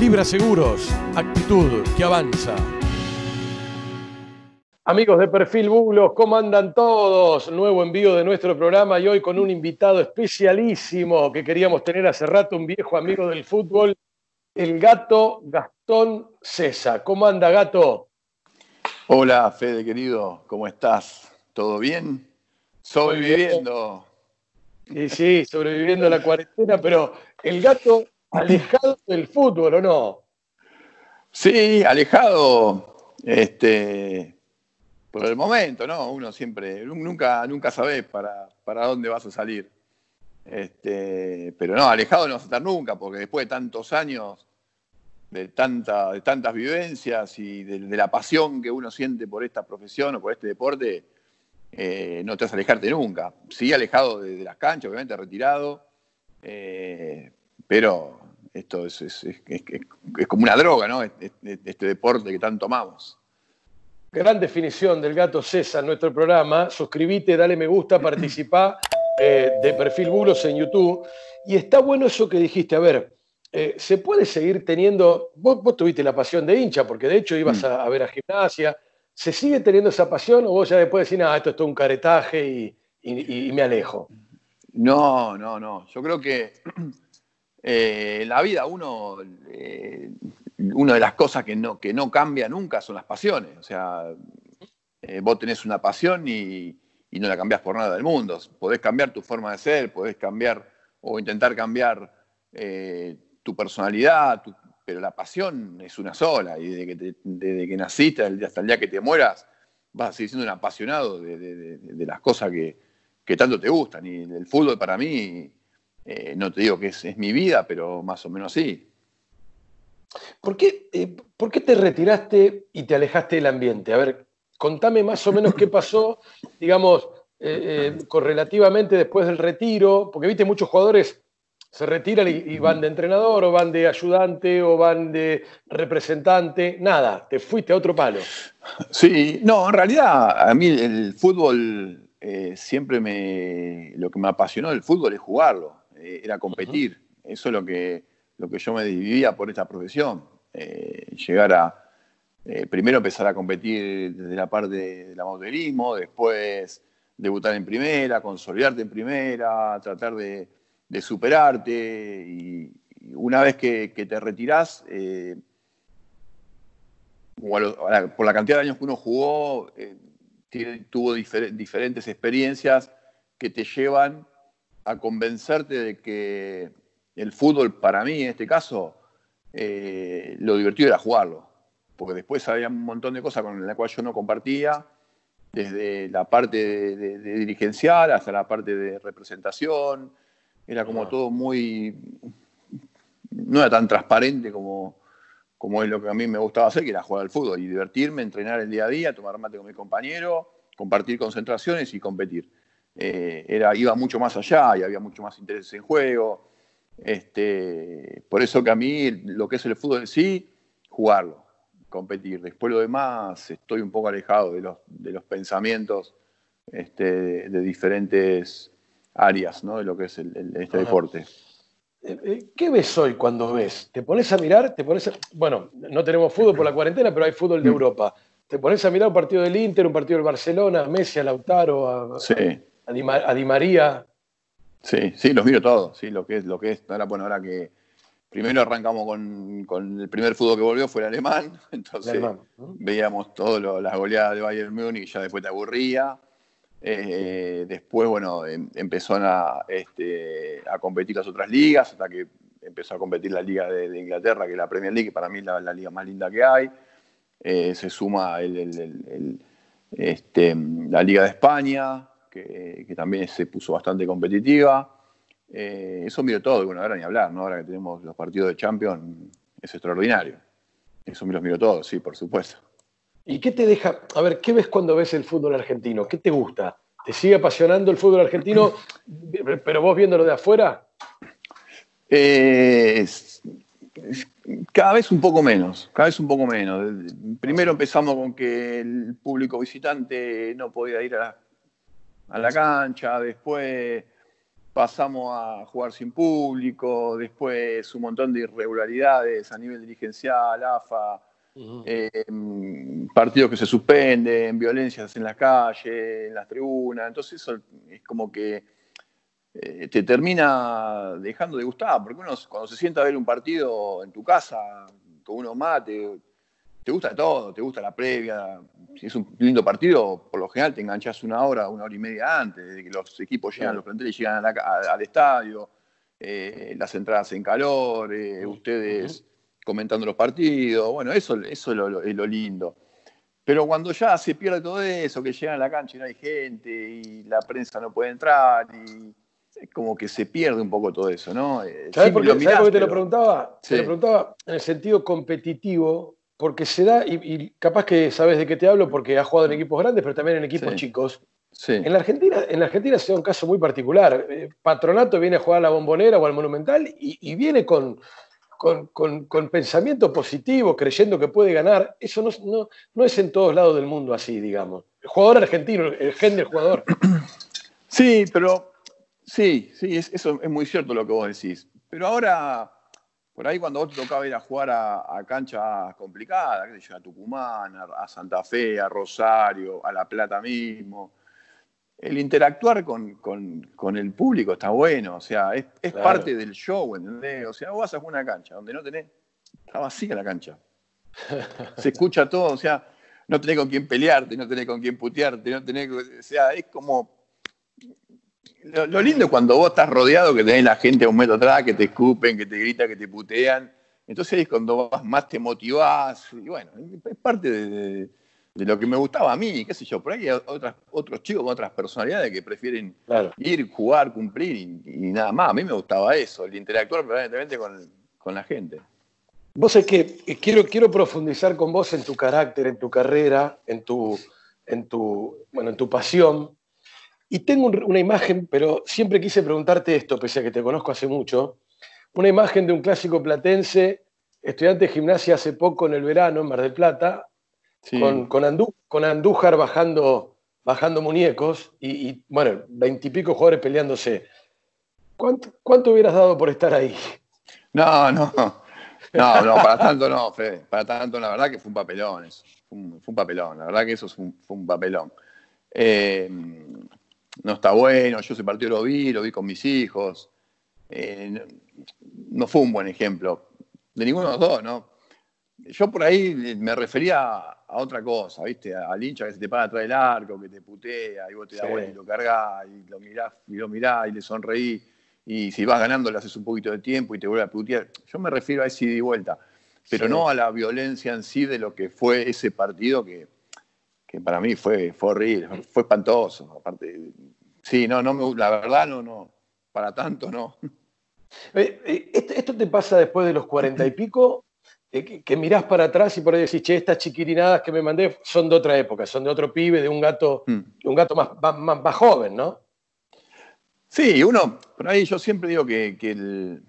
Libra Seguros, actitud que avanza. Amigos de Perfil Buglos, ¿cómo andan todos? Nuevo envío de nuestro programa y hoy con un invitado especialísimo que queríamos tener hace rato, un viejo amigo del fútbol, el gato Gastón César. ¿Cómo anda, gato? Hola, Fede, querido, ¿cómo estás? ¿Todo bien? Sobreviviendo. Sí, sí, sobreviviendo a la cuarentena, pero el gato alejado del fútbol, ¿o no? Sí, alejado, este, por el momento, ¿no? Uno siempre, nunca, nunca sabes para, para dónde vas a salir. Este, pero no, alejado no vas a estar nunca, porque después de tantos años, de, tanta, de tantas vivencias y de, la pasión que uno siente por esta profesión o por este deporte, eh, no te vas a alejarte nunca. Sí, alejado de, las canchas, obviamente, retirado, eh, pero esto es, es, como una droga, ¿no? Este, deporte que tanto amamos. Gran definición del gato César, nuestro programa. Suscríbete, dale me gusta, participa eh, de Perfil Bulos en YouTube. Y está bueno eso que dijiste. A ver, eh, ¿se puede seguir teniendo? Vos, tuviste la pasión de hincha, porque de hecho ibas a, ver a gimnasia. ¿Se sigue teniendo esa pasión o vos ya después decís, nada, esto es todo un caretaje y, y me alejo? No, no, no. Yo creo que eh, la vida uno, eh, una de las cosas que no, que no cambia nunca son las pasiones. O sea, eh, vos tenés una pasión y, no la cambiás por nada del mundo. Podés cambiar tu forma de ser, podés cambiar o intentar cambiar tu personalidad, pero la pasión es una sola. Y desde que, desde que naciste hasta el día que te mueras, vas a seguir siendo un apasionado de, las cosas que, que tanto te gustan. Y el fútbol para mí eh, no te digo que es, mi vida, pero más o menos sí. ¿Por qué, eh, ¿Por qué te retiraste y te alejaste del ambiente? A ver, contame más o menos qué pasó, digamos, eh, correlativamente después del retiro, porque viste muchos jugadores se retiran y, van de entrenador o van de ayudante o van de representante, nada, te fuiste a otro palo. Sí, no, en realidad a mí el fútbol siempre me, lo que me apasionó del fútbol es jugarlo. Eh, era competir. Eso es lo que, lo que yo me vivía por esta profesión. Eh, llegar a, eh, primero empezar a competir desde la parte del modelismo, después debutar en primera, consolidarte en primera, tratar de, superarte y, una vez que, te retirás, por la cantidad de años que uno jugó, tuvo diferentes experiencias que te llevan a convencerte de que el fútbol, para mí en este caso, eh, lo divertido era jugarlo. Porque después había un montón de cosas con las cuales yo no compartía, desde la parte de, dirigencial hasta la parte de representación. Era como todo muy. No era tan transparente como, como es lo que a mí me gustaba hacer, que era jugar al fútbol y divertirme, entrenar el día a día, tomar mate con mi compañero, compartir concentraciones y competir. Eh, era, iba mucho más allá y había mucho más interés en juego. Este, por eso que a mí lo que es el fútbol en sí, jugarlo, competir. Después lo demás, estoy un poco alejado de los, de los pensamientos este, de, diferentes áreas ¿no? de lo que es este deporte. Eh, eh, ¿Qué ves hoy cuando ves? ¿Te pones a mirar? ¿Te pones Bueno, no tenemos fútbol por la cuarentena, pero hay fútbol de mm. Europa. ¿Te pones a mirar un partido del Inter, un partido del Barcelona, a Messi, a Lautaro? A... Sí a Di, María. Sí, sí, los miro todos, sí, lo que es, lo que es. Ahora, bueno, ahora que primero arrancamos con, el primer fútbol que volvió fue el alemán, entonces veíamos todas las goleadas de Bayern Múnich y ya después te aburría. Eh, después, bueno, em, empezó a, este, a competir las otras ligas, hasta que empezó a competir la liga de, Inglaterra, que es la Premier League, que para mí es la, liga más linda que hay. Eh, se suma este, la Liga de España, que, también se puso bastante competitiva. Eh, eso miro todo, y bueno, ahora ni hablar, ¿no? Ahora que tenemos los partidos de Champions, es extraordinario. Eso me los miro todos, sí, por supuesto. ¿Y qué te deja? A ver, ¿qué ves cuando ves el fútbol argentino? ¿Qué te gusta? ¿Te sigue apasionando el fútbol argentino, pero vos viéndolo de afuera? Eh, cada vez un poco menos, cada vez un poco menos. Primero empezamos con que el público visitante no podía ir a las a la cancha, después pasamos a jugar sin público, después un montón de irregularidades a nivel dirigencial, AFA, eh, partidos que se suspenden, violencias en la calle, en las tribunas, entonces eso es como que eh, te termina dejando de gustar, porque uno cuando se sienta a ver un partido en tu casa, con uno mate, te gusta todo, te gusta la previa. Si es un lindo partido, por lo general te enganchas una hora, una hora y media antes, de que los equipos llegan, los planteles llegan al estadio, eh, las entradas en calor, eh, ustedes comentando los partidos. Bueno, eso, eso es lo, lo, lindo. Pero cuando ya se pierde todo eso, que llegan a la cancha y no hay gente, y la prensa no puede entrar, y es como que se pierde un poco todo eso, ¿no? Eh, ¿Sabes por qué, te lo preguntaba? Te lo preguntaba en el sentido competitivo, porque se da, y, capaz que sabes de qué te hablo porque has jugado en equipos grandes, pero también en equipos chicos. En, la Argentina, en la Argentina se da un caso muy particular. Eh, Patronato viene a jugar a la bombonera o al monumental y, viene con, con, pensamiento positivo, creyendo que puede ganar. Eso no, no, es en todos lados del mundo así, digamos. El jugador argentino, el gen del jugador. Sí, pero sí, sí, eso es muy cierto lo que vos decís. Pero ahora por ahí cuando vos te tocaba ir a jugar a, canchas complicadas, a Tucumán, a, Santa Fe, a Rosario, a La Plata mismo, el interactuar con, el público está bueno, o sea, es, parte del show, ¿entendés? O sea, vos vas a jugar una cancha donde no tenés, está vacía la cancha. Se escucha todo, o sea, no tenés con quién pelearte, no tenés con quién putearte, no tenés, o sea, es como lo, lindo es cuando vos estás rodeado, que tenés la gente a un metro atrás, que te escupen, que te gritan, que te putean. Entonces es cuando más te motivás. Y bueno, es parte de, lo que me gustaba a mí, qué sé yo. Por ahí hay otras, otros chicos con otras personalidades que prefieren ir, jugar, cumplir y, nada más. A mí me gustaba eso, el interactuar permanentemente con, con la gente. Vos es que eh, quiero, quiero profundizar con vos en tu carácter, en tu carrera, en tu, en tu, bueno, en tu pasión. Y tengo una imagen, pero siempre quise preguntarte esto, pese a que te conozco hace mucho. Una imagen de un clásico platense, estudiante de gimnasia hace poco en el verano, en Mar del Plata, con, con, Andújar bajando, bajando muñecos y, bueno, veintipico jugadores peleándose. ¿Cuánto, ¿Cuánto hubieras dado por estar ahí? No, no. No, no, para tanto no, Fede. Para tanto, la verdad que fue un papelón eso. Fue un, papelón. La verdad que eso fue un, papelón. Eh, no está bueno, yo ese partido lo vi, lo vi con mis hijos. Eh, no fue un buen ejemplo, de ninguno de los dos, ¿no? Yo por ahí me refería a otra cosa, ¿viste? Al hincha que se te para atrás del arco, que te putea, y vos te das vuelta y lo cargás, y lo mirás, y lo mirás, y le sonreí, y si vas ganando le haces un poquito de tiempo y te vuelve a putear. Yo me refiero a ese ida y vuelta, pero no a la violencia en sí de lo que fue ese partido que, que para mí fue, fue horrible, fue espantoso. Aparte, sí, no, no la verdad no, no, para tanto no. Eh, eh, ¿Esto, te pasa después de los cuarenta y pico? Eh, que, mirás para atrás y por ahí decís, che, estas chiquirinadas que me mandé son de otra época, son de otro pibe, de un gato, hmm. un gato más, más, joven, ¿no? Sí, uno, por ahí yo siempre digo que, que el,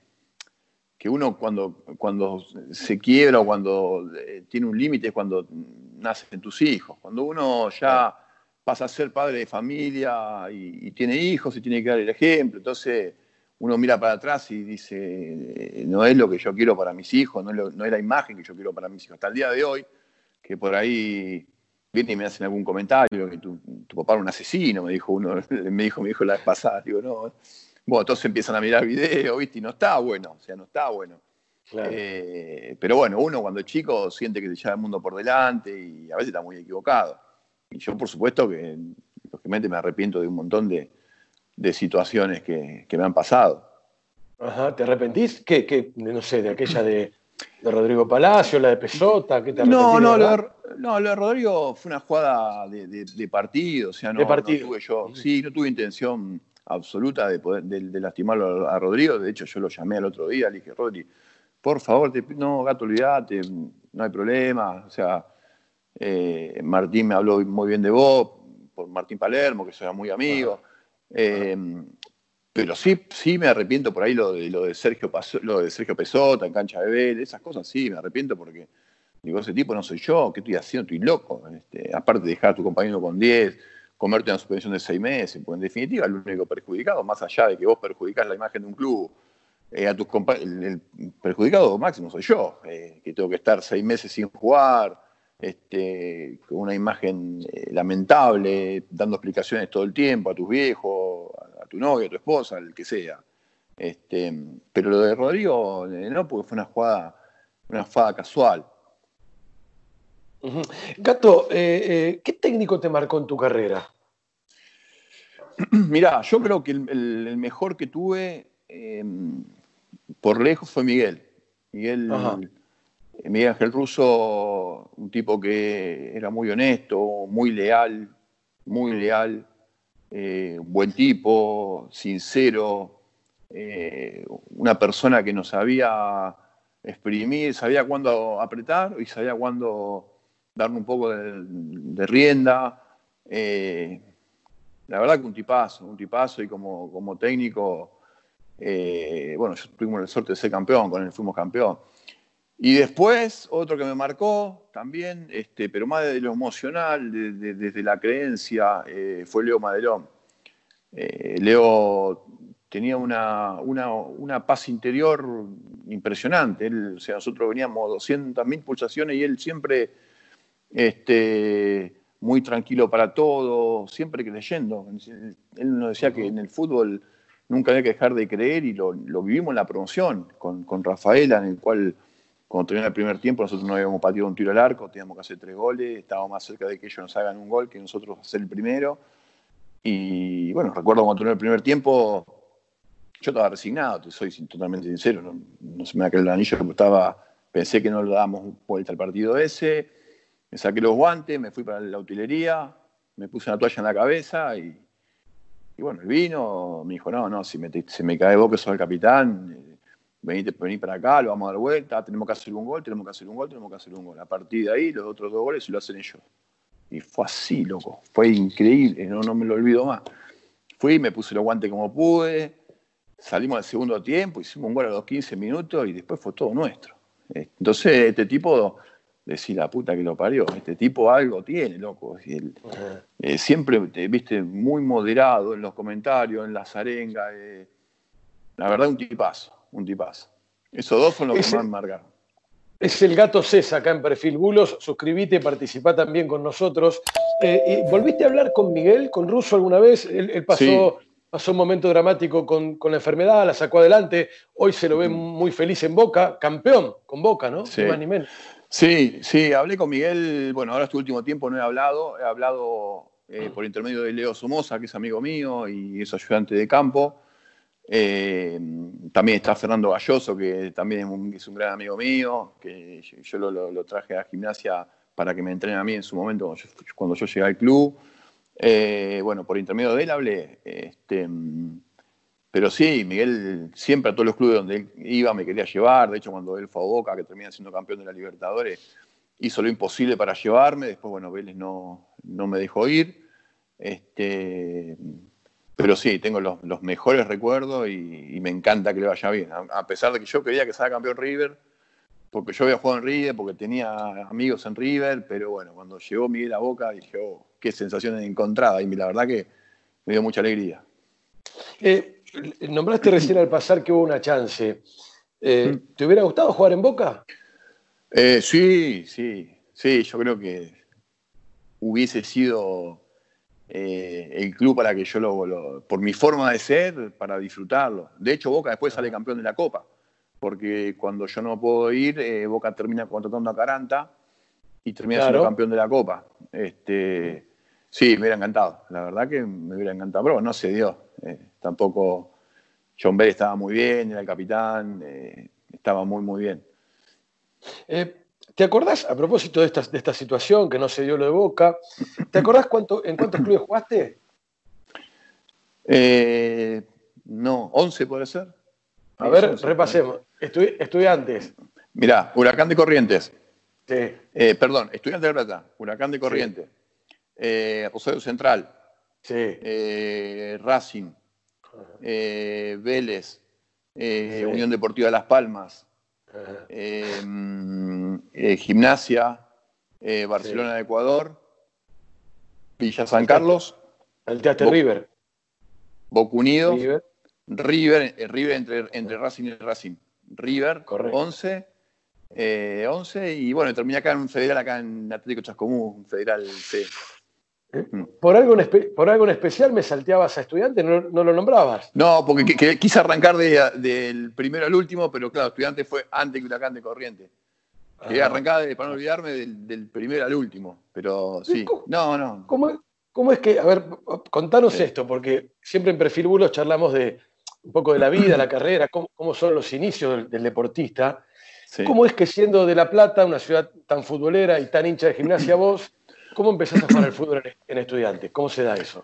que uno cuando, cuando se quiebra o cuando tiene un límite es cuando nacen tus hijos. Cuando uno ya pasa a ser padre de familia y, tiene hijos y tiene que dar el ejemplo, entonces uno mira para atrás y dice, eh, no es lo que yo quiero para mis hijos, no es, no es la imagen que yo quiero para mis hijos. Hasta el día de hoy, que por ahí vienen y me hacen algún comentario, que tu, tu papá era un asesino, me dijo uno, me dijo mi hijo la vez pasada, digo, no, bueno, entonces empiezan a mirar video, ¿viste? Y no está bueno, o sea, no está bueno. Eh, pero bueno, uno cuando es chico siente que se lleva el mundo por delante y a veces está muy equivocado. Y yo, por supuesto, que lógicamente me arrepiento de un montón de, situaciones que, me han pasado. Ajá, ¿te arrepentís? ¿Qué, no sé, de aquella de, Rodrigo Palacio, la de Pesota? ¿qué te no, no, lo de, no, lo de Rodrigo fue una jugada de, partido, o sea, no, de partido. no tuve yo, sí, no tuve intención absoluta de, poder, de, lastimarlo a Rodrigo. De hecho, yo lo llamé al otro día, le dije, Rodri, por favor, no, gato, olvídate, no hay problema. O sea, eh, Martín me habló muy bien de vos, por Martín Palermo, que soy muy amigo. Eh, pero sí, sí me arrepiento por ahí lo de, lo de Sergio lo de Sergio Pesota en cancha de Bel, esas cosas sí, me arrepiento porque digo, ese tipo no soy yo, ¿qué estoy haciendo? Estoy loco. Este, aparte de dejar a tu compañero con 10, comerte una suspensión de seis meses, porque en definitiva el único perjudicado, más allá de que vos perjudicás la imagen de un club, eh, a tus el, el, perjudicado máximo soy yo, eh, que tengo que estar seis meses sin jugar, este, con una imagen eh, lamentable, dando explicaciones todo el tiempo a tus viejos, a, tu novia, a tu esposa, al que sea. Este, pero lo de Rodrigo no, porque fue una jugada, una jugada casual. Gato, ¿qué técnico te marcó en tu carrera? Mirá, yo creo que el, mejor que tuve em, por lejos fue Miguel. Miguel, Miguel Ángel Russo, un tipo que era muy honesto, muy leal, muy leal, eh, buen tipo, sincero, eh, una persona que nos sabía exprimir, sabía cuándo apretar y sabía cuándo darle un poco de, rienda. Eh, la verdad que un tipazo, un tipazo y como, como técnico, eh, bueno, yo tuvimos la suerte de ser campeón, con él fuimos campeón. Y después, otro que me marcó también, este, pero más de lo emocional, desde la creencia, eh, fue Leo Madelón. Eh, Leo tenía una, una, paz interior impresionante. Él, o sea, nosotros veníamos 200.000 pulsaciones y él siempre este, muy tranquilo para todo, siempre creyendo. Él nos decía que en el fútbol nunca había que dejar de creer y lo, vivimos en la promoción con, con, Rafaela, en el cual cuando terminó el primer tiempo nosotros no habíamos pateado un tiro al arco, teníamos que hacer tres goles, estábamos más cerca de que ellos nos hagan un gol que nosotros hacer el primero. Y bueno, recuerdo cuando terminó el primer tiempo, yo estaba resignado, te soy totalmente sincero, no, se me da que el anillo, estaba, pensé que no le dábamos vuelta al partido ese me saqué los guantes, me fui para la utilería, me puse una toalla en la cabeza y, bueno, el vino me dijo, no, no, si me, cae vos que sos el capitán, eh, venite, vení para acá, lo vamos a dar vuelta, tenemos que hacer un gol, tenemos que hacer un gol, tenemos que hacer un gol. A partir de ahí, los otros dos goles lo hacen ellos. Y fue así, loco, fue increíble, no, no me lo olvido más. Fui, me puse los guantes como pude, salimos al segundo tiempo, hicimos un gol a los 15 minutos y después fue todo nuestro. Entonces, este tipo decir la puta que lo parió, este tipo algo tiene, loco. Eh, siempre, viste, muy moderado en los comentarios, en las arengas. Eh, la verdad, un tipazo, un tipazo. Esos dos son los que más marcaron. Es el gato César acá en Perfil Bulos. Suscribite, participá también con nosotros. Eh, ¿Volviste a hablar con Miguel, con Russo alguna vez? Él, pasó, pasó un momento dramático con, la enfermedad, la sacó adelante. Hoy se lo ve muy feliz en Boca, campeón con Boca, ¿no? Sí. Ni menos. Sí, sí, hablé con Miguel, bueno, ahora este último tiempo no he hablado, he hablado eh, por intermedio de Leo Somoza, que es amigo mío y es ayudante de campo. Eh, también está Fernando Galloso, que también es un, gran amigo mío, que yo, lo, traje a gimnasia para que me entrene a mí en su momento cuando yo, llegué al club. Eh, bueno, por intermedio de él hablé. Este, pero sí, Miguel siempre a todos los clubes donde él iba me quería llevar. De hecho, cuando él fue a Boca, que termina siendo campeón de la Libertadores, hizo lo imposible para llevarme. Después, bueno, Vélez no, no me dejó ir. Este, pero sí, tengo los, mejores recuerdos y, me encanta que le vaya bien. A, pesar de que yo quería que sea campeón River, porque yo había jugado en River, porque tenía amigos en River, pero bueno, cuando llegó Miguel a Boca dije, oh, qué sensación encontrada. Y la verdad que me dio mucha alegría. Eh, Nombraste recién al pasar que hubo una chance. Eh, mm. ¿Te hubiera gustado jugar en Boca? Eh, sí, sí, sí, yo creo que hubiese sido eh, el club para que yo lo, por mi forma de ser, para disfrutarlo. De hecho, Boca después sale campeón de la Copa, porque cuando yo no puedo ir, Boca termina contratando a Caranta y termina siendo campeón de la Copa. Este, sí, me hubiera encantado, la verdad que me hubiera encantado, pero no se dio. Eh, tampoco John Bell estaba muy bien, era el capitán, eh, estaba muy, muy bien. Eh, ¿Te acordás, a propósito de esta, de esta, situación que no se dio lo de Boca, ¿te acordás cuánto, en cuántos clubes jugaste? no, 11 puede ser. A ver, repasemos. estudiantes. Mirá, Huracán de Corrientes. Sí. perdón, Estudiantes de Plata, Huracán de Corrientes. Rosario Central, eh, Racing, eh, Vélez, eh, Unión Deportiva Las Palmas, Gimnasia, Barcelona de Ecuador, Villa San Carlos. Salteaste River. Boca Unidos, River, River, eh, River entre, entre Racing y Racing. River, 11, 11 y bueno, terminé acá en un federal, acá en Atlético Chascomú, un federal C. ¿Eh? Mm. ¿Por, algo en ¿Por algo en especial me salteabas a estudiante? ¿No, lo nombrabas? No, porque quise arrancar del primero al último, pero claro, estudiante fue antes que Huracán de Corriente. Quería ah. arrancar, para no olvidarme, del, primero al último. Pero sí, no, no. ¿Cómo, es que, a ver, contanos esto, porque siempre en Perfil Bulos charlamos de un poco de la vida, la carrera, cómo, son los inicios del, deportista. ¿Cómo es que siendo de La Plata, una ciudad tan futbolera y tan hincha de gimnasia vos, ¿Cómo empezaste a jugar al fútbol en estudiantes? ¿Cómo se da eso?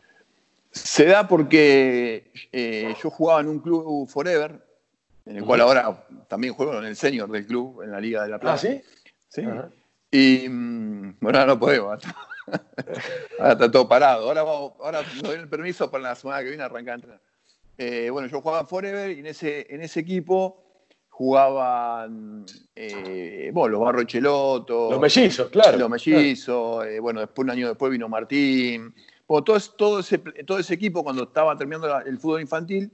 Se da porque eh, yo jugaba en un club Forever, en el cual ahora también juego en el senior del club, en la Liga de la Plata. ¿Ah, sí? Sí. Y mm, bueno, ahora no podemos. ahora está todo parado. Ahora, ahora nos doy el permiso para la semana que viene arrancar a entrenar. Eh, bueno, yo jugaba en Forever y en ese, en ese equipo jugaban eh, bueno, los Barro Cheloto. Los mellizos, claro. Los mellizos, eh, bueno, después un año después vino Martín. Bueno, todo, todo, ese, todo ese equipo, cuando estaba terminando el fútbol infantil,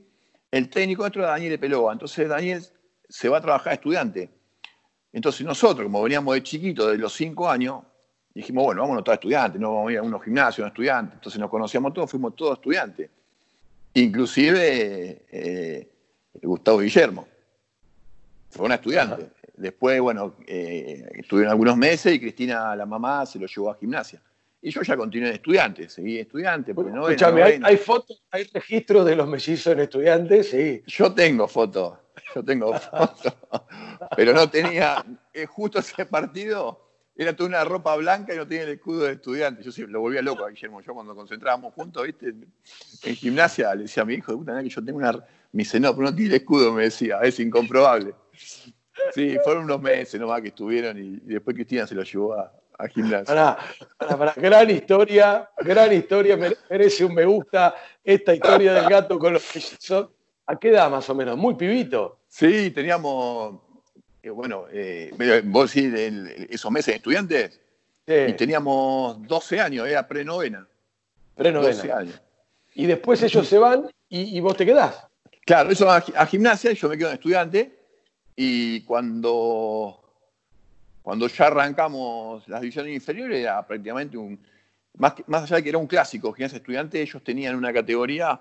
el técnico nuestro era Daniel Pelova. Entonces Daniel se va a trabajar estudiante. Entonces nosotros, como veníamos de chiquitos, de los cinco años, dijimos, bueno, vámonos todos estudiantes, no vamos a ir a unos gimnasios, unos estudiantes. Entonces nos conocíamos todos, fuimos todos estudiantes. Inclusive eh, Gustavo Guillermo. Fue una estudiante. Después, bueno, eh, estuvieron algunos meses y Cristina, la mamá, se lo llevó a gimnasia. Y yo ya continué de estudiante, seguí estudiante. Escúchame, hay, fotos, hay registros de los mellizos en estudiantes, sí. Yo tengo fotos, yo tengo fotos. pero no tenía, eh, justo ese partido era toda una ropa blanca y no tenía el escudo de estudiante. Yo sí, lo volvía loco a Guillermo. Yo cuando concentrábamos juntos, ¿viste? En gimnasia le decía a mi hijo, de puta, que yo tengo una. Me dice, no, pero no tiene el escudo, me decía, es incomprobable. Sí, fueron unos meses nomás que estuvieron y, después Cristina se lo llevó a, gimnasia. Para, para, gran historia, gran historia, merece un me gusta esta historia del gato con los mellizos. ¿A qué edad más o menos? Muy pibito. Sí, teníamos, eh, bueno, eh, vos decís esos meses de estudiantes, y teníamos 12 años, era prenovena. Prenovena. 12 años. Y después ellos se van y, vos te quedás. Claro, eso a, a gimnasia, yo me quedo en estudiante y cuando, cuando ya arrancamos las divisiones inferiores, era prácticamente un. Más, más allá de que era un clásico, que estudiantes, ellos tenían una categoría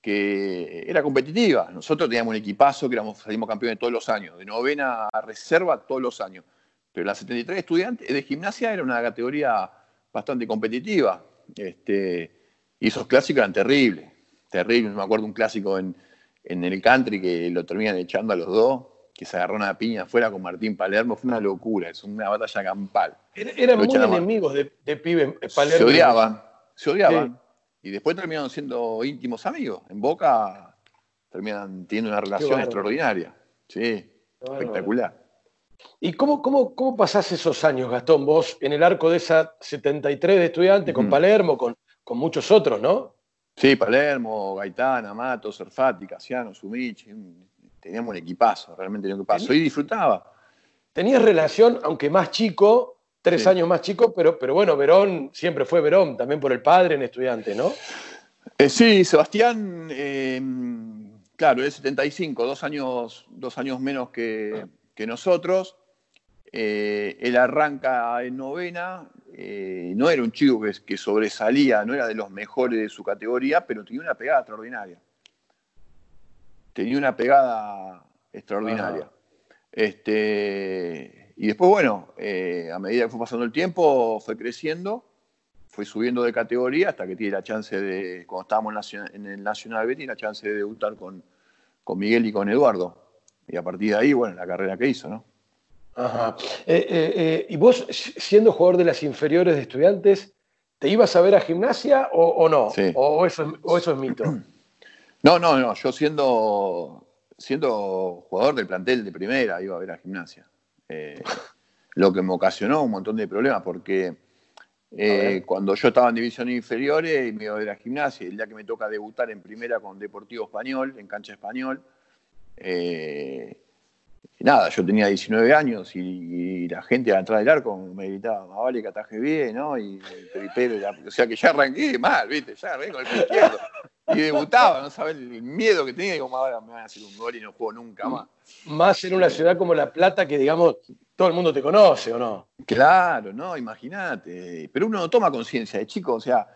que era competitiva. Nosotros teníamos un equipazo que éramos, salimos campeones todos los años, de novena a reserva todos los años. Pero las 73 estudiantes de gimnasia era una categoría bastante competitiva. Este, y esos clásicos eran terribles, terribles. Me acuerdo un clásico en, en el country que lo terminan echando a los dos que se agarró una piña afuera con Martín Palermo, fue una locura, es una batalla campal. eran muy enemigos de, de pibe Palermo. Se odiaban, se odiaban. Y después terminaron siendo íntimos amigos. En Boca terminan teniendo una relación extraordinaria. Sí, espectacular. ¿Y cómo, cómo, cómo pasás esos años, Gastón, vos en el arco de esa 73 de estudiantes, con Palermo, con, con muchos otros, ¿no? Sí, Palermo, Gaitán, Amato, Serfati, Casiano, Sumichi, teníamos un equipazo, realmente un equipazo, y disfrutaba. Tenías relación, aunque más chico, tres años más chico, pero, pero bueno, Verón siempre fue Verón, también por el padre en estudiante, ¿no? Eh, sí, Sebastián, eh, claro, es 75, dos años, dos años menos que, nosotros. Eh, él arranca en novena, no era un chico que, que, sobresalía, no era de los mejores de su categoría, pero tenía una pegada extraordinaria tenía una pegada extraordinaria. Este, y después, bueno, eh, a medida que fue pasando el tiempo, fue creciendo, fue subiendo de categoría hasta que tiene la chance de, cuando estábamos en el Nacional B, tiene la chance de debutar con, con Miguel y con Eduardo. Y a partir de ahí, bueno, la carrera que hizo, ¿no? Ajá. Eh, eh, ¿Y vos, siendo jugador de las inferiores de estudiantes, te ibas a ver a gimnasia o, no? ¿O, eso, ¿O eso es mito? No, no, no. Yo siendo, siendo jugador del plantel de primera iba a ver a gimnasia. Eh, lo que me ocasionó un montón de problemas porque eh, cuando yo estaba en divisiones inferiores me iba a ver a gimnasia. El día que me toca debutar en primera con Deportivo Español, en cancha español, eh, nada, yo tenía 19 años y, la gente atrás del arco me gritaba, más vale que ataje bien, ¿no? Y el peripero, o sea que ya arranqué mal, ¿viste? Ya arranqué con el pie izquierdo. Y debutaba, no sabes el miedo que tenía, como ahora me van a hacer un gol y no juego nunca más. Más en una ciudad como La Plata que, digamos, todo el mundo te conoce, ¿o no? Claro, no, imagínate. Pero uno no toma conciencia de chico, o sea,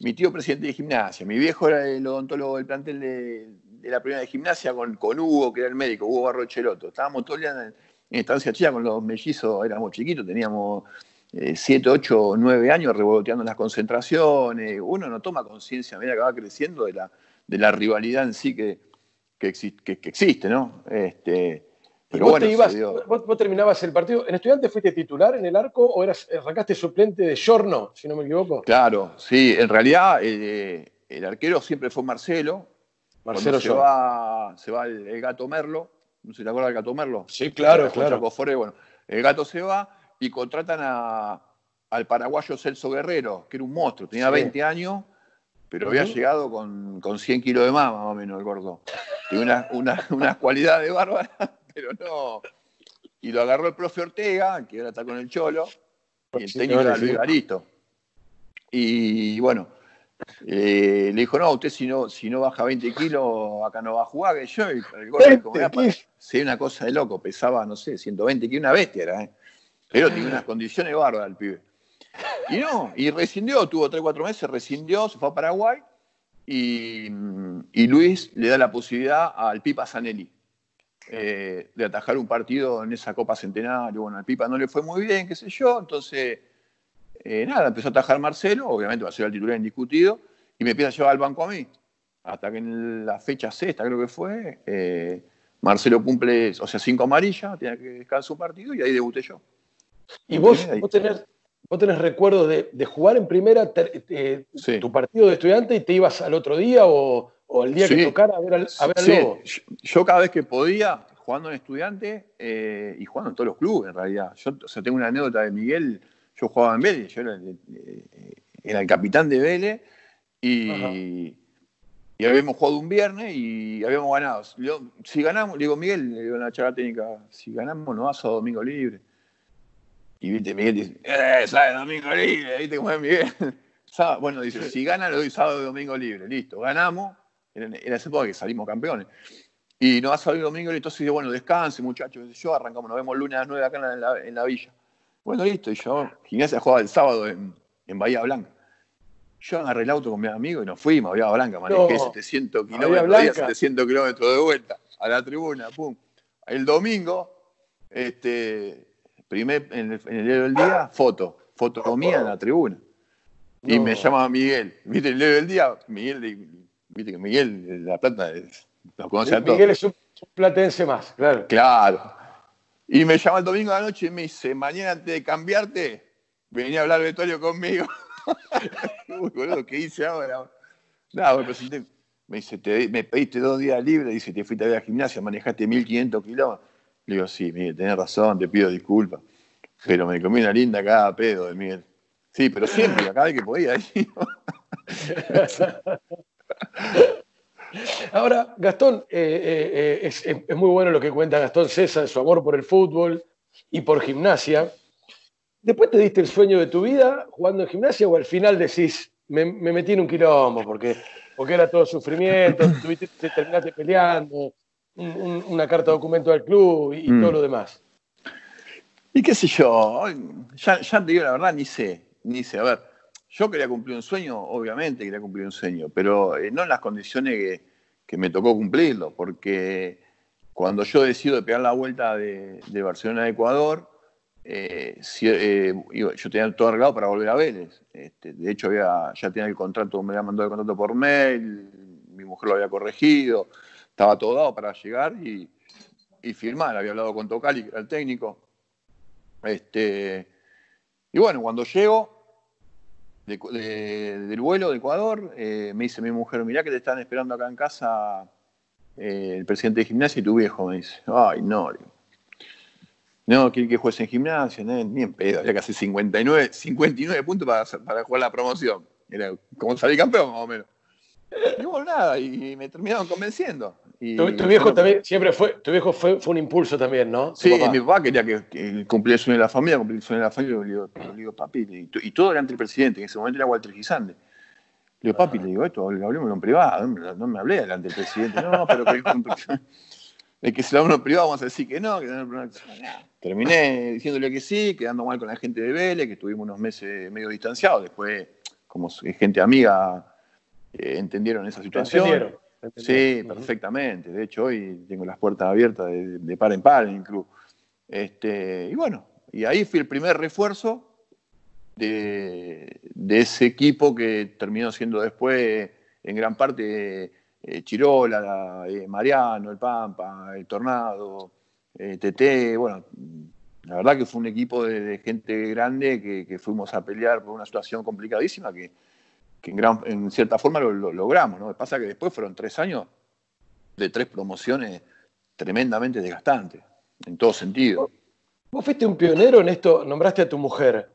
mi tío presidente de gimnasia, mi viejo era el odontólogo del plantel de, la primera de gimnasia con, con, Hugo, que era el médico, Hugo Barro Cheloto. Estábamos todo el día en, estancia chica con los mellizos, éramos chiquitos, teníamos 7, 8, 9 años revoloteando las concentraciones. Uno no toma conciencia a medida que va creciendo de la, de la rivalidad en sí que, que, existe, ¿no? Este, pero vos, vos, terminabas el partido. ¿En estudiante fuiste titular en el arco o eras, arrancaste suplente de Giorno, si no me equivoco? Claro, sí. En realidad eh, el arquero siempre fue Marcelo, Marcelo se va, se va el, gato Merlo, no sé si te acuerdas del gato Merlo. Sí, claro, claro. bueno, el gato se va y contratan a, al paraguayo Celso Guerrero, que era un monstruo, tenía 20 años, pero había llegado con, con, 100 kilos de más, más o menos, el gordo. Tenía unas una, cualidades bárbaras, pero no. Y lo agarró el profe Ortega, que ahora está con el Cholo, y el técnico era Luis Garito. Y bueno, eh, le dijo, no, usted si no, si no baja 20 kilos, acá no va a jugar, que yo, y el gordo, como era, sí, una cosa de loco, pesaba, no sé, 120 kilos, una bestia era, ¿eh? Pero tiene unas condiciones bárbaras el pibe. Y no, y rescindió, tuvo 3 4 meses, rescindió, se fue a Paraguay, y, Luis le da la posibilidad al Pipa Zanelli eh, de atajar un partido en esa Copa Centenario. Bueno, al Pipa no le fue muy bien, qué sé yo, entonces eh, nada, empezó a atajar Marcelo, obviamente va a ser el titular indiscutido, y me empieza a llevar al banco a mí. Hasta que en la fecha sexta, creo que fue, eh, Marcelo cumple, o sea, cinco amarillas, tenía que descansar un partido y ahí debuté yo. ¿Y vos, vos, tenés, vos tenés recuerdos de, jugar en primera tu partido de estudiante y te ibas al otro día o, o el día que tocara a ver al, a Lobo? Yo, cada vez que podía, jugando en estudiante eh, y jugando en todos los clubes en realidad. Yo o sea, tengo una anécdota de Miguel yo jugaba en Vélez, yo era, el capitán de Vélez y, habíamos jugado un viernes y habíamos ganado. si ganamos, le digo, Miguel, le digo en la charla técnica, si ganamos nos vas a domingo libre. Y viste, Miguel dice, ¡eh, sábado domingo libre! ¿Viste cómo es Miguel? bueno, dice, si gana lo doy sábado y domingo libre. Listo, ganamos. Era, era esa época que salimos campeones. Y nos vas a salir domingo libre, entonces dice, bueno, descanse muchachos, yo, arrancamos, nos vemos lunes a las 9 acá en la villa. Bueno, listo, y yo, Gimnasia jugaba el sábado en, Bahía Blanca. Yo agarré el auto con mi amigo y nos fuimos a Bahía Blanca, manejé 700 kilómetros, 700 kilómetros de vuelta a la tribuna, pum. El domingo, este, primer, en el, en del día, foto, foto mía en la tribuna. Y me llama Miguel, ¿viste el del día? Miguel, viste que Miguel, la plata, lo conoce a todos. Miguel es un platense más, claro. Claro. Y me llama el domingo de la noche y me dice, mañana antes de cambiarte, venía a hablar Vetorio conmigo. Uy, boludo, ¿qué hice ahora? Nada, me presenté. Me dice, me pediste dos días libres, dice, te fuiste a ver a gimnasia, manejaste 1500 kilómetros. Le digo, sí, Miguel, tenés razón, te pido disculpas. Pero me comí una linda cada pedo de Miguel. Sí, pero siempre, cada vez que podía. Ahora, Gastón, eh, eh, eh, es, muy bueno lo que cuenta Gastón César, su amor por el fútbol y por gimnasia. ¿Después te diste el sueño de tu vida jugando en gimnasia o al final decís, me, metí en un quilombo porque, porque era todo sufrimiento, te terminaste peleando, una carta de documento del club y, todo mm. lo demás? Y qué sé yo, ya, ya te digo la verdad, ni sé, ni sé. A ver, yo quería cumplir un sueño, obviamente quería cumplir un sueño, pero eh, no en las condiciones que, me tocó cumplirlo, porque cuando yo decido de pegar la vuelta de, Barcelona a Ecuador, eh, eh, yo tenía todo arreglado para volver a Vélez. Este, de hecho, había, ya tenía el contrato, me había mandado el contrato por mail, mi mujer lo había corregido, estaba todo dado para llegar y, firmar. Había hablado con Tocali, que era el técnico. Este, y bueno, cuando llego, del vuelo de Ecuador, eh, me dice mi mujer, mirá que te están esperando acá en casa eh, el presidente de gimnasia y tu viejo, me dice. Ay, no. No, quiere que juegues en gimnasia, ni en pedo, había que hacer 59, 59 puntos para, para jugar la promoción. Era como salir campeón, más o menos. Y bueno, nada, y me terminaron convenciendo. tu, viejo también siempre fue, tu viejo fue, fue un impulso también, ¿no? Sí, mi papá quería que, que cumpliera el sueño de la familia, cumplir el sueño de la familia, le digo, le digo papi, y, todo delante del presidente, en ese momento era Walter Gisande. Le digo, papi, le digo, esto hablemos en privado, no, me hablé delante del presidente, no, pero que de que se lo hablamos en privado vamos a decir que no, que no, Terminé diciéndole que sí, quedando mal con la gente de Vélez, que estuvimos unos meses medio distanciados, después, como gente amiga, eh, entendieron esa situación. Sí, perfectamente. De hecho, hoy tengo las puertas abiertas de, par en par en el club. Este, y bueno, y ahí fui el primer refuerzo de, ese equipo que terminó siendo después, en gran parte, eh, Chirola, eh, Mariano, el Pampa, el Tornado, eh, TT. Bueno, la verdad que fue un equipo de, gente grande que, fuimos a pelear por una situación complicadísima que que en, cierta forma lo, logramos. ¿no? Lo que pasa que después fueron tres años de tres promociones tremendamente desgastantes, en todo sentido. Vos fuiste un pionero en esto, nombraste a tu mujer.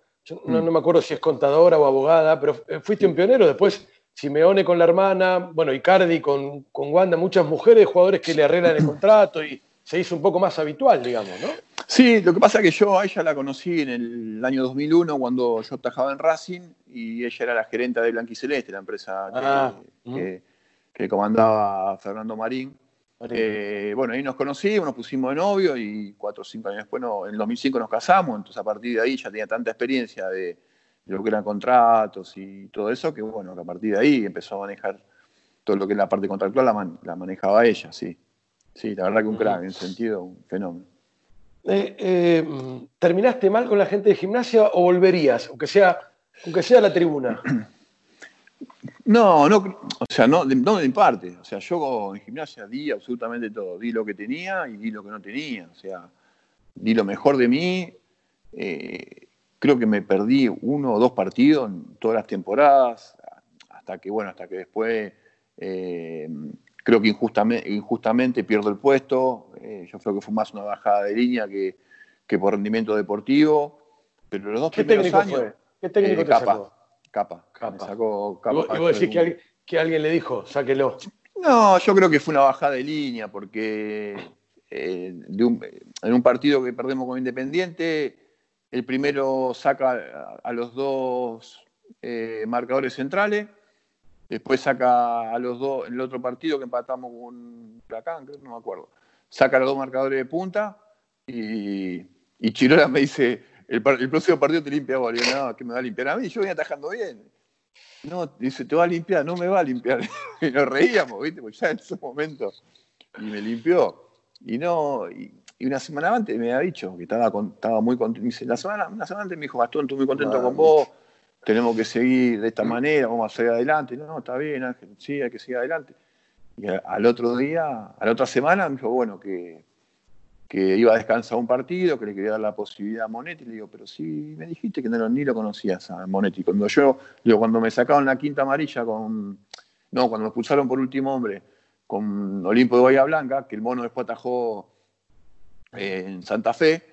no, me acuerdo si es contadora o abogada, pero eh, fuiste un pionero. Después Simeone con la hermana, bueno, Icardi con, con Wanda, muchas mujeres, jugadores que le arreglan el contrato y se hizo un poco más habitual, digamos, ¿no? Sí, lo que pasa es que yo a ella la conocí en el año 2001 cuando yo trabajaba en Racing y ella era la gerente de Blanquiceleste, la empresa que, ah, comandaba Fernando Marín. Eh, bueno, ahí nos conocimos, nos pusimos de novio y cuatro o cinco años después, en el 2005 nos casamos, entonces a partir de ahí ya tenía tanta experiencia de, lo que eran contratos y todo eso, que bueno, a partir de ahí empezó a manejar todo lo que es la parte contractual, la, la manejaba ella, sí. Sí, la verdad que un crack, en sentido, un fenómeno. Eh, eh, ¿Terminaste mal con la gente de gimnasia o volverías, aunque sea, aunque sea la tribuna? No, no, o sea, no, no de parte. O sea, yo en gimnasia di absolutamente todo. Di lo que tenía y di lo que no tenía. O sea, di lo mejor de mí. Eh, creo que me perdí uno o dos partidos en todas las temporadas, hasta que, bueno, hasta que después Creo que injustamente, injustamente pierdo el puesto. Eh, yo creo que fue más una bajada de línea que, que por rendimiento deportivo. Pero los dos ¿Qué técnico fue? ¿Qué técnico eh, te capa, sacó? Capa. capa. sacó capa. ¿Y vos, decís que, alguien, le dijo, sáquelo? No, yo creo que fue una bajada de línea porque eh, en un partido que perdemos con Independiente, el primero saca a, los dos marcadores centrales Después saca a los dos, en el otro partido que empatamos con Huracán, no me acuerdo. Saca a los dos marcadores de punta y, y Chirola me dice, el, próximo partido te limpia vos. No, que me va a limpiar a mí, yo venía atajando bien. No, dice, te va a limpiar, no me va a limpiar. y nos reíamos, ¿viste? Pues ya en ese momento. Y me limpió. Y no, y, una semana antes me había dicho que estaba, estaba muy contento. La semana, una semana antes me dijo, Gastón, estoy muy contento con vos tenemos que seguir de esta manera, vamos a seguir adelante. No, está bien, Ángel, sí, hay que seguir adelante. Y al otro día, a la otra semana, me dijo, bueno, que, que iba a descansar un partido, que le quería dar la posibilidad a Monetti. Le digo, pero sí, me dijiste que no, ni lo conocías a Monetti. Cuando yo, digo, cuando me sacaron la quinta amarilla con. No, cuando me expulsaron por último hombre con Olimpo de Bahía Blanca, que el mono después atajó eh, en Santa Fe,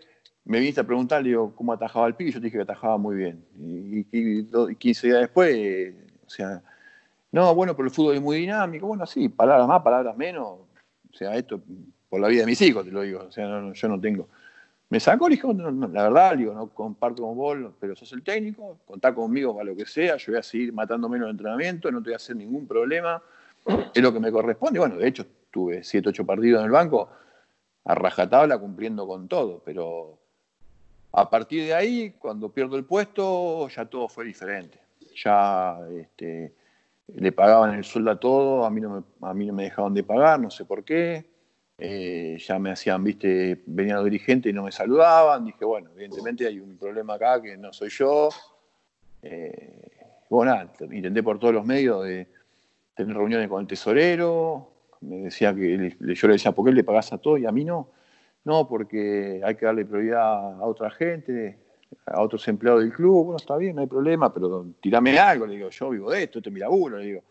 me viniste a preguntar, digo, cómo atajaba el pibe, yo te dije que atajaba muy bien. Y, 15 días después, o sea, no, bueno, pero el fútbol es muy dinámico, bueno, sí, palabras más, palabras menos, o sea, esto por la vida de mis hijos, te lo digo, o sea, yo no tengo. Me sacó, le dijo, la verdad, digo, no comparto con vos, pero sos el técnico, contá conmigo para lo que sea, yo voy a seguir matando menos de entrenamiento, no te voy a hacer ningún problema, es lo que me corresponde. Bueno, de hecho, tuve 7, 8 partidos en el banco, a rajatabla cumpliendo con todo, pero a partir de ahí, cuando pierdo el puesto, ya todo fue diferente. Ya este, le pagaban el sueldo a todo, a mí no me, dejaban de pagar, no sé por qué. Eh, ya me hacían, viste, venían los dirigentes y no me saludaban. Dije, bueno, evidentemente hay un problema acá que no soy yo. Eh, bueno, intenté por todos los medios tener reuniones con el tesorero. Me decía que yo le decía, ¿por qué le pagás a todo y a mí no? No, porque hay que darle prioridad a otra gente, a otros empleados del club. Bueno, está bien, no hay problema, pero tirame algo. Le digo, yo vivo de esto, este es mi laburo. Le digo,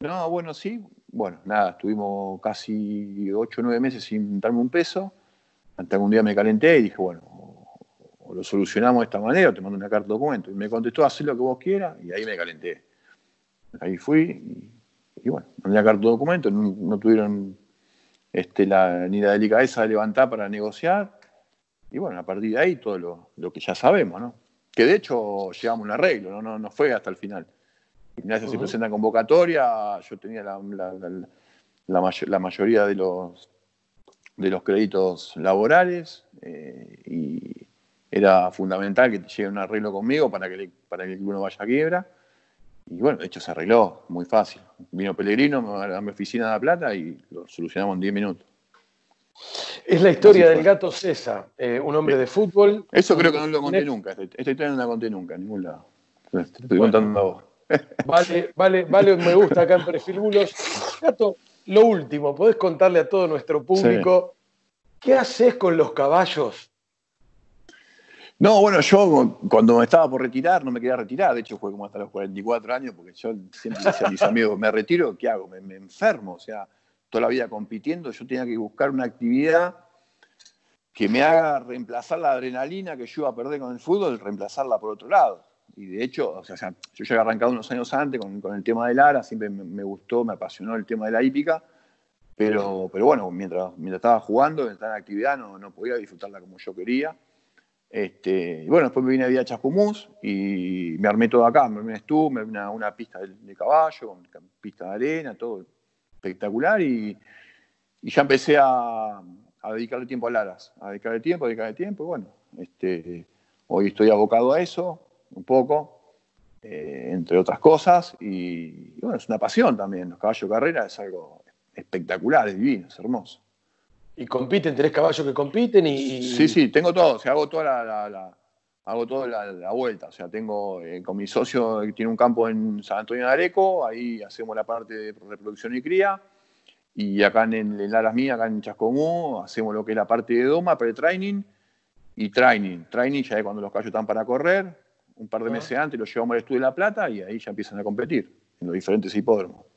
no, bueno, sí. Bueno, nada, estuvimos casi ocho o nueve meses sin darme un peso. Hasta que un día me calenté y dije, bueno, o lo solucionamos de esta manera o te mando una carta de documento. Y me contestó, haz lo que vos quieras, y ahí me calenté. Ahí fui y, bueno, mandé la carta de documento, no tuvieron este, la, ni la delicadeza de levantar para negociar. Y bueno, a partir de ahí todo lo, que ya sabemos, ¿no? Que de hecho llegamos a un arreglo, no, no, no fue hasta el final. Gimnasia se presenta en convocatoria, yo tenía la, la, mayoría de los, de los créditos laborales eh, y era fundamental que llegue un arreglo conmigo para que, para que el club no vaya a quiebra. Y bueno, de hecho se arregló muy fácil. Vino Pellegrino a mi oficina de La Plata y lo solucionamos en 10 minutos. Es la historia del gato César, eh, un hombre de fútbol. Eso creo que no lo conté nunca. Esta historia no la conté nunca en ningún lado. Te estoy contando a vos. Vale, vale, vale, me gusta acá en Perfil Bulos. Gato, lo último, ¿podés contarle a todo nuestro público qué haces con los caballos no, bueno, yo cuando me estaba por retirar, no me quería retirar, de hecho fue como hasta los 44 años, porque yo siempre decía a mis amigos, me retiro, ¿qué hago? Me, enfermo, o sea, toda la vida compitiendo, yo tenía que buscar una actividad que me haga reemplazar la adrenalina que yo iba a perder con el fútbol, reemplazarla por otro lado. Y de hecho, o sea, yo ya había arrancado unos años antes con, el tema del ARA, siempre me, gustó, me apasionó el tema de la hípica, pero, pero bueno, mientras, mientras estaba jugando, mientras estaba en actividad, no, no podía disfrutarla como yo quería. Este, bueno, después me vine a Chascomús y me armé todo acá, me armé un me armé una, pista de, caballo, una pista de arena, todo espectacular. Y, ya empecé a, dedicarle tiempo a Laras, a dedicarle tiempo, a dedicarle tiempo. Y bueno, este, hoy estoy abocado a eso, un poco, eh, entre otras cosas. Y, y, bueno, es una pasión también, los caballos de carrera es algo espectacular, es divino, es hermoso. Y compiten, tenés caballos que compiten y. Sí, sí, tengo todo. O sea, hago toda la, hago toda la, vuelta. O sea, tengo eh, con mi socio que tiene un campo en San Antonio de Areco, ahí hacemos la parte de reproducción y cría. Y acá en, en Laras Mía, acá en Chascomú, hacemos lo que es la parte de doma, pre-training y training. Training ya es cuando los caballos están para correr, un par de meses antes los llevamos al estudio de La Plata y ahí ya empiezan a competir en los diferentes hipódromos.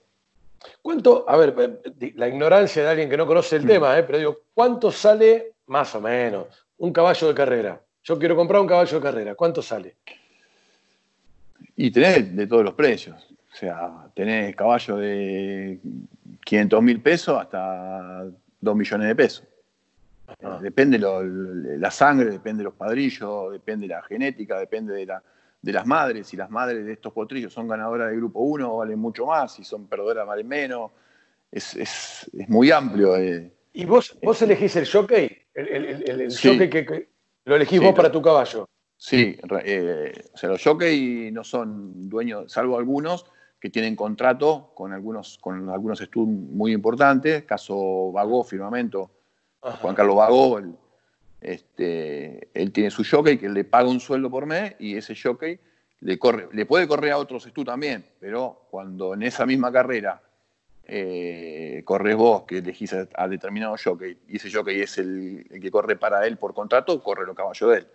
¿Cuánto, a ver, eh, la ignorancia de alguien que no conoce el mm. tema, eh, pero digo, ¿cuánto sale más o menos un caballo de carrera? Yo quiero comprar un caballo de carrera, ¿cuánto sale? Y tenés de todos los precios. O sea, tenés caballo de 500 mil pesos hasta 2 millones de pesos. Depende la sangre, depende de los padrillos, depende de la genética, depende de la, de las madres, si las madres de estos potrillos son ganadoras del grupo 1, valen mucho más, si son perdedoras valen menos. Es, muy amplio. Eh. ¿Y vos, vos elegís el jockey? ¿El, jockey que, lo elegís vos para tu caballo? Sí, eh, o sea, los jockey no son dueños, salvo algunos que tienen contrato con algunos, con algunos estudios muy importantes, caso Vagó, Firmamento, Juan Carlos Vagó, el, este, él tiene su jockey que le paga un sueldo por mes y ese jockey le, corre, le puede correr a otros tú también, pero cuando en esa misma carrera eh, corres vos, que elegís a, determinado jockey, y ese jockey es el, que corre para él por contrato, corre los caballos de él.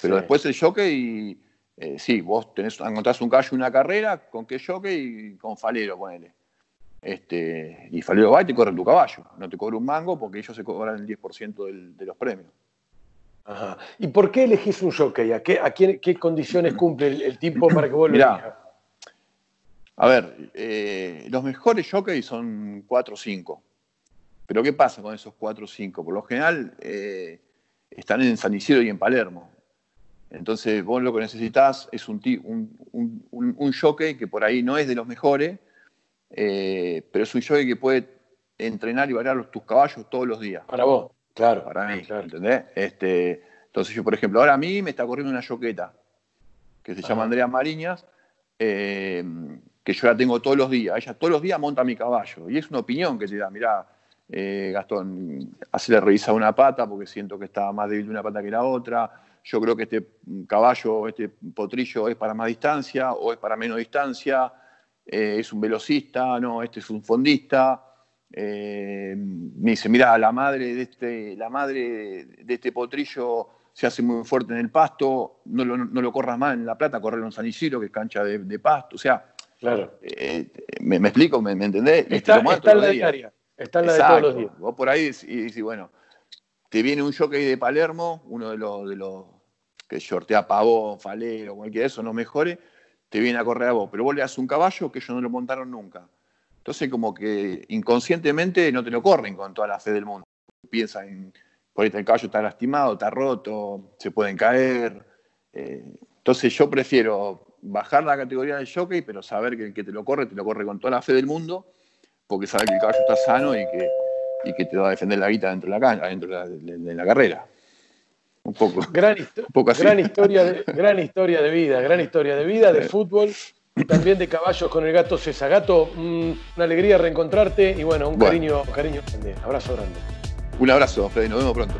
Pero después el jockey, eh, sí, vos tenés, encontrás un caballo una carrera, ¿con qué jockey? Con Falero, ponele. Este, y Falero va y te corre tu caballo. No te cobra un mango porque ellos se cobran el 10% de los premios. ¿Y por qué elegís un jockey? ¿A qué, condiciones cumple el, tipo para que vos lo A ver, eh, los mejores jockeys son 4 o 5. Pero ¿qué pasa con esos 4 o 5? Por lo general eh, están en San Isidro y en Palermo. Entonces vos lo que necesitas es un, un, jockey que por ahí no es de los mejores, eh, pero es un jockey que puede entrenar y variar tus caballos todos los días. Para vos. Claro. Para mí, ¿entendés? Este, entonces yo, por ejemplo, ahora a mí me está corriendo una yoqueta que se llama Andrea Mariñas, eh, que yo la tengo todos los días. Ella todos los días monta mi caballo. Y es una opinión que te da, mirá, eh, Gastón, hacerle revisar una pata porque siento que está más débil una pata que la otra. Yo creo que este caballo, este potrillo es para más distancia o es para menos distancia. Eh, es un velocista, no, este es un fondista. Eh, me dice, mira, la madre de este, la madre de este potrillo se hace muy fuerte en el pasto, no lo, no lo corras más en La Plata, correr en San Isidro, que es cancha de, pasto. O sea, claro. Eh, me, explico? ¿Me, entendés? Está, está en la diaria. Está en la de todos los días. Vos por ahí y decís, bueno, te viene un jockey de Palermo, uno de los, de los que shortea Pavón, Falero, cualquiera de esos, no mejores, te viene a correr a vos. Pero vos le das un caballo que ellos no lo montaron nunca Entonces como que inconscientemente no te lo corren con toda la fe del mundo. Piensan, en, por ahí el caballo está lastimado, está roto, se pueden caer. Eh, entonces yo prefiero bajar la categoría del jockey, pero saber que el que te lo corre, te lo corre con toda la fe del mundo, porque sabe que el caballo está sano y que, y que te va a defender la guita dentro de la, dentro de la, carrera. Un poco. Gran, Gran, historia de, gran historia de vida, gran historia de vida, de fútbol también de caballos con el gato César. Gato, mm, una alegría reencontrarte y bueno, un cariño, cariño grande. Abrazo grande. Un abrazo, Freddy, nos vemos pronto.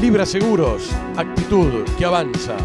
Libra Seguros, actitud que avanza.